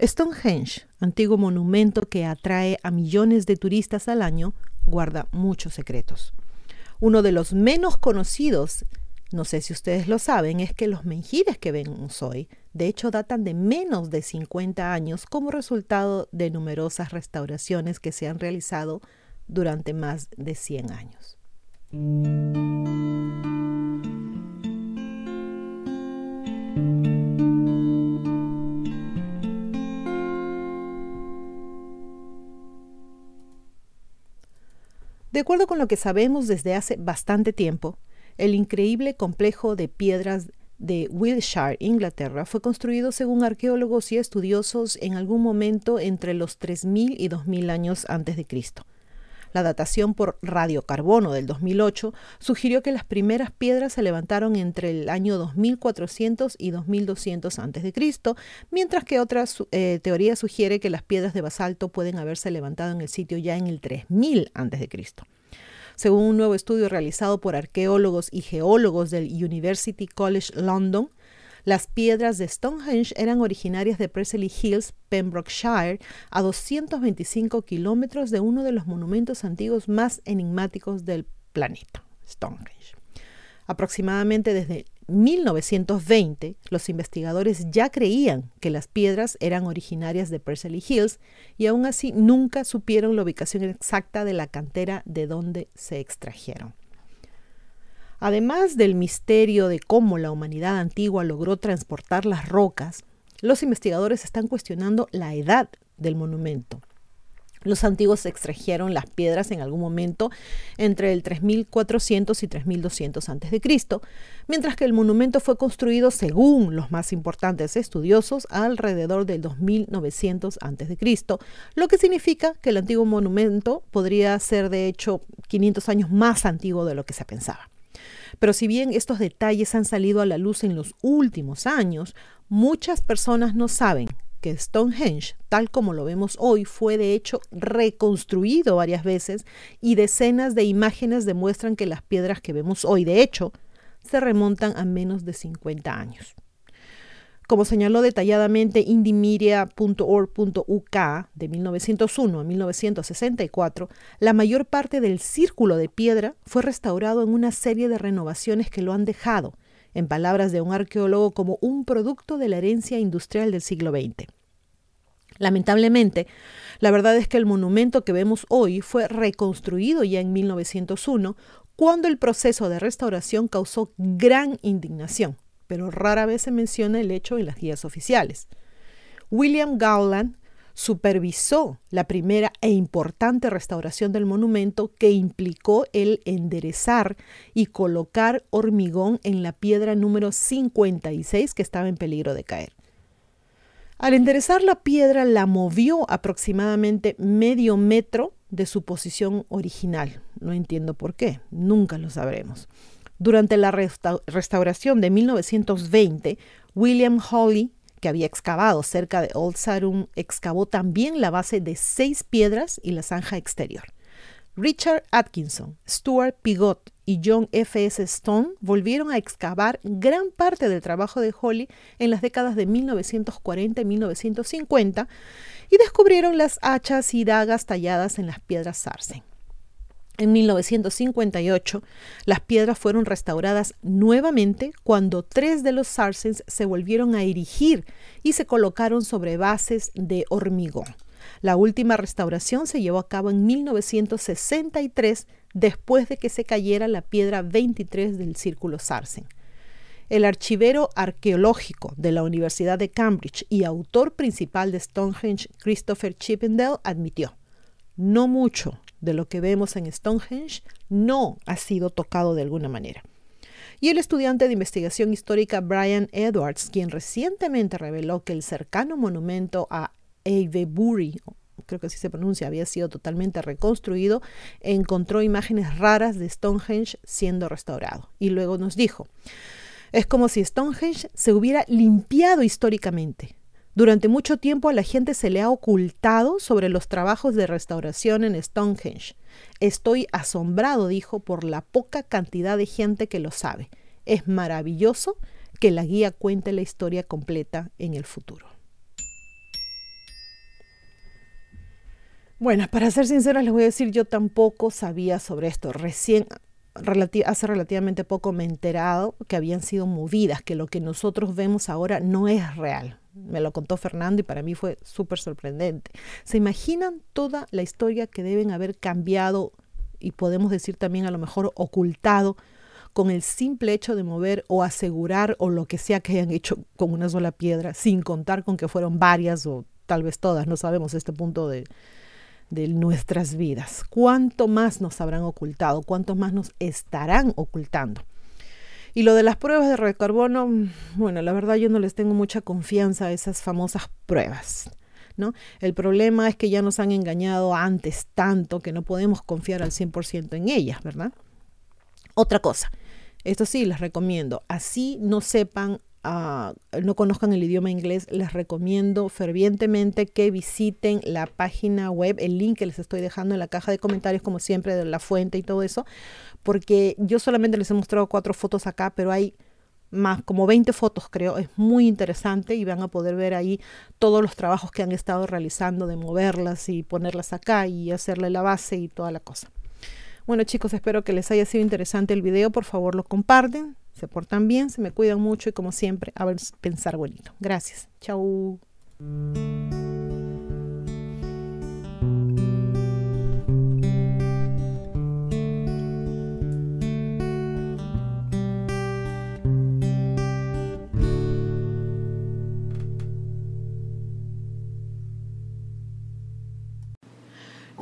Stonehenge, antiguo monumento que atrae a millones de turistas al año, guarda muchos secretos. Uno de los menos conocidos, no sé si ustedes lo saben, es que los menjires que vemos hoy, de hecho, datan de menos de 50 años como resultado de numerosas restauraciones que se han realizado durante más de 100 años. De acuerdo con lo que sabemos desde hace bastante tiempo, el increíble complejo de piedras de Wiltshire, Inglaterra, fue construido según arqueólogos y estudiosos en algún momento entre los 3.000 y 2.000 años antes de Cristo. La datación por radiocarbono del 2008 sugirió que las primeras piedras se levantaron entre el año 2400 y 2200 a.C., mientras que otra eh, teoría sugiere que las piedras de basalto pueden haberse levantado en el sitio ya en el 3000 a.C. Según un nuevo estudio realizado por arqueólogos y geólogos del University College London, las piedras de Stonehenge eran originarias de Presley Hills, Pembrokeshire, a 225 kilómetros de uno de los monumentos antiguos más enigmáticos del planeta, Stonehenge. Aproximadamente desde 1920, los investigadores ya creían que las piedras eran originarias de Presley Hills y aún así nunca supieron la ubicación exacta de la cantera de donde se extrajeron. Además del misterio de cómo la humanidad antigua logró transportar las rocas, los investigadores están cuestionando la edad del monumento. Los antiguos extrajeron las piedras en algún momento entre el 3400 y 3200 a.C., mientras que el monumento fue construido, según los más importantes estudiosos, alrededor del 2900 a.C., lo que significa que el antiguo monumento podría ser de hecho 500 años más antiguo de lo que se pensaba. Pero si bien estos detalles han salido a la luz en los últimos años, muchas personas no saben que Stonehenge, tal como lo vemos hoy, fue de hecho reconstruido varias veces y decenas de imágenes demuestran que las piedras que vemos hoy, de hecho, se remontan a menos de 50 años. Como señaló detalladamente indimiria.org.uk de 1901 a 1964, la mayor parte del círculo de piedra fue restaurado en una serie de renovaciones que lo han dejado, en palabras de un arqueólogo, como un producto de la herencia industrial del siglo XX. Lamentablemente, la verdad es que el monumento que vemos hoy fue reconstruido ya en 1901, cuando el proceso de restauración causó gran indignación pero rara vez se menciona el hecho en las guías oficiales. William Gowland supervisó la primera e importante restauración del monumento que implicó el enderezar y colocar hormigón en la piedra número 56 que estaba en peligro de caer. Al enderezar la piedra la movió aproximadamente medio metro de su posición original. No entiendo por qué, nunca lo sabremos. Durante la restauración de 1920, William Hawley, que había excavado cerca de Old Sarum, excavó también la base de seis piedras y la zanja exterior. Richard Atkinson, Stuart Pigot y John F. S. Stone volvieron a excavar gran parte del trabajo de Hawley en las décadas de 1940 y 1950 y descubrieron las hachas y dagas talladas en las piedras sarsen. En 1958, las piedras fueron restauradas nuevamente cuando tres de los sarsens se volvieron a erigir y se colocaron sobre bases de hormigón. La última restauración se llevó a cabo en 1963 después de que se cayera la piedra 23 del círculo sarsen. El archivero arqueológico de la Universidad de Cambridge y autor principal de Stonehenge, Christopher Chippendale, admitió, no mucho de lo que vemos en Stonehenge no ha sido tocado de alguna manera. Y el estudiante de investigación histórica Brian Edwards, quien recientemente reveló que el cercano monumento a Avebury, creo que así se pronuncia, había sido totalmente reconstruido, encontró imágenes raras de Stonehenge siendo restaurado. Y luego nos dijo, es como si Stonehenge se hubiera limpiado históricamente. Durante mucho tiempo a la gente se le ha ocultado sobre los trabajos de restauración en Stonehenge. Estoy asombrado, dijo, por la poca cantidad de gente que lo sabe. Es maravilloso que la guía cuente la historia completa en el futuro. Bueno, para ser sincera les voy a decir, yo tampoco sabía sobre esto. Recién, hace relativamente poco me he enterado que habían sido movidas, que lo que nosotros vemos ahora no es real. Me lo contó Fernando y para mí fue súper sorprendente. ¿Se imaginan toda la historia que deben haber cambiado y podemos decir también a lo mejor ocultado con el simple hecho de mover o asegurar o lo que sea que hayan hecho con una sola piedra, sin contar con que fueron varias o tal vez todas, no sabemos este punto de, de nuestras vidas. ¿Cuánto más nos habrán ocultado? ¿Cuánto más nos estarán ocultando? Y lo de las pruebas de recarbono, bueno, la verdad yo no les tengo mucha confianza a esas famosas pruebas. ¿no? El problema es que ya nos han engañado antes tanto que no podemos confiar al 100% en ellas, ¿verdad? Otra cosa, esto sí les recomiendo, así no sepan No conozcan el idioma inglés, les recomiendo fervientemente que visiten la página web, el link que les estoy dejando en la caja de comentarios, como siempre, de la fuente y todo eso, porque yo solamente les he mostrado cuatro fotos acá, pero hay más, como 20 fotos creo, es muy interesante y van a poder ver ahí todos los trabajos que han estado realizando de moverlas y ponerlas acá y hacerle la base y toda la cosa. Bueno chicos, espero que les haya sido interesante el video, por favor lo comparten, se portan bien, se me cuidan mucho y como siempre, a pensar bonito. Gracias. Chau.